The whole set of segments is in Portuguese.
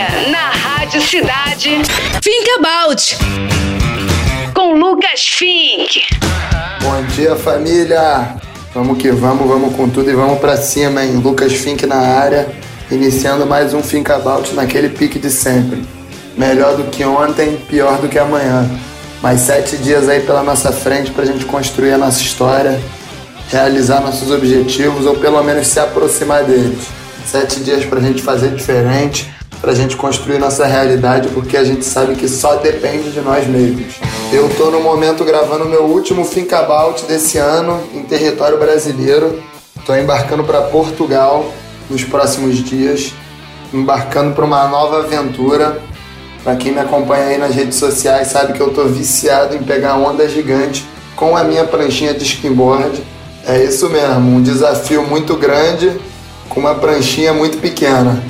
Agora, na Rádio Cidade, Think About. Com Lucas Fink. Bom dia, família! Vamos que vamos, vamos com tudo e vamos pra cima, hein? Lucas Fink na área, iniciando mais um Think About naquele pique de sempre. Melhor do que ontem, pior do que amanhã. Mais sete dias aí pela nossa frente pra gente construir a nossa história, realizar nossos objetivos ou pelo menos se aproximar deles. Sete dias pra gente fazer diferente, pra gente construir nossa realidade, porque a gente sabe que só depende de nós mesmos. Eu tô no momento gravando meu último Think About desse ano em território brasileiro. Tô embarcando para Portugal nos próximos dias, embarcando para uma nova aventura. Para quem me acompanha aí nas redes sociais sabe que eu tô viciado em pegar onda gigante com a minha pranchinha de skimboard. É isso mesmo, um desafio muito grande com uma pranchinha muito pequena.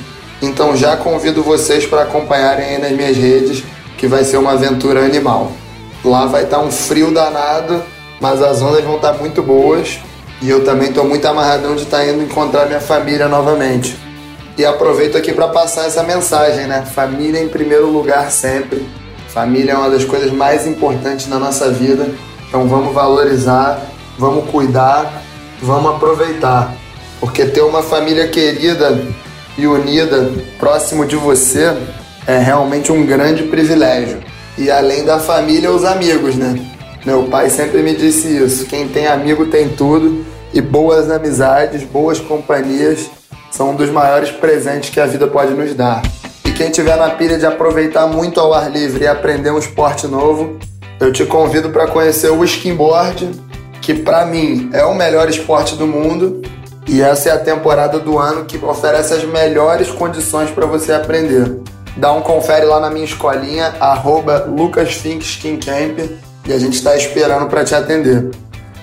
Então já convido vocês para acompanharem aí nas minhas redes, que vai ser uma aventura animal. Lá vai estar tá um frio danado, mas as ondas vão estar tá muito boas. E eu também estou muito amarradão de estar tá indo encontrar minha família novamente. E aproveito aqui para passar essa mensagem, né? Família em primeiro lugar sempre. Família é uma das coisas mais importantes na nossa vida. Então vamos valorizar, vamos cuidar, vamos aproveitar. Porque ter uma família querida e unida próximo de você é realmente um grande privilégio. E além da família, os amigos, né? Meu pai sempre me disse isso: quem tem amigo tem tudo, e boas amizades, boas companhias são um dos maiores presentes que a vida pode nos dar. E quem tiver na pilha de aproveitar muito ao ar livre e aprender um esporte novo, eu te convido para conhecer o skimboard, que para mim é o melhor esporte do mundo e essa é a temporada do ano que oferece as melhores condições para você aprender. Dá um confere lá na minha escolinha, arroba e a gente está esperando para te atender.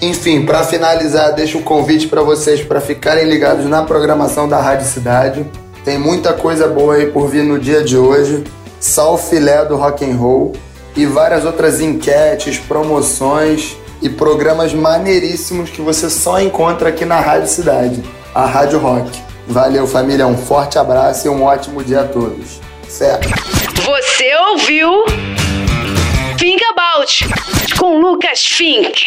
Enfim, para finalizar, deixo um convite para vocês para ficarem ligados na programação da Rádio Cidade. Tem muita coisa boa aí por vir no dia de hoje, só o filé do rock and roll e várias outras enquetes, promoções e programas maneiríssimos que você só encontra aqui na Rádio Cidade, a Rádio Rock. Valeu, família, um forte abraço e um ótimo dia a todos. Certo. Você ouviu Think About com Lucas Fink.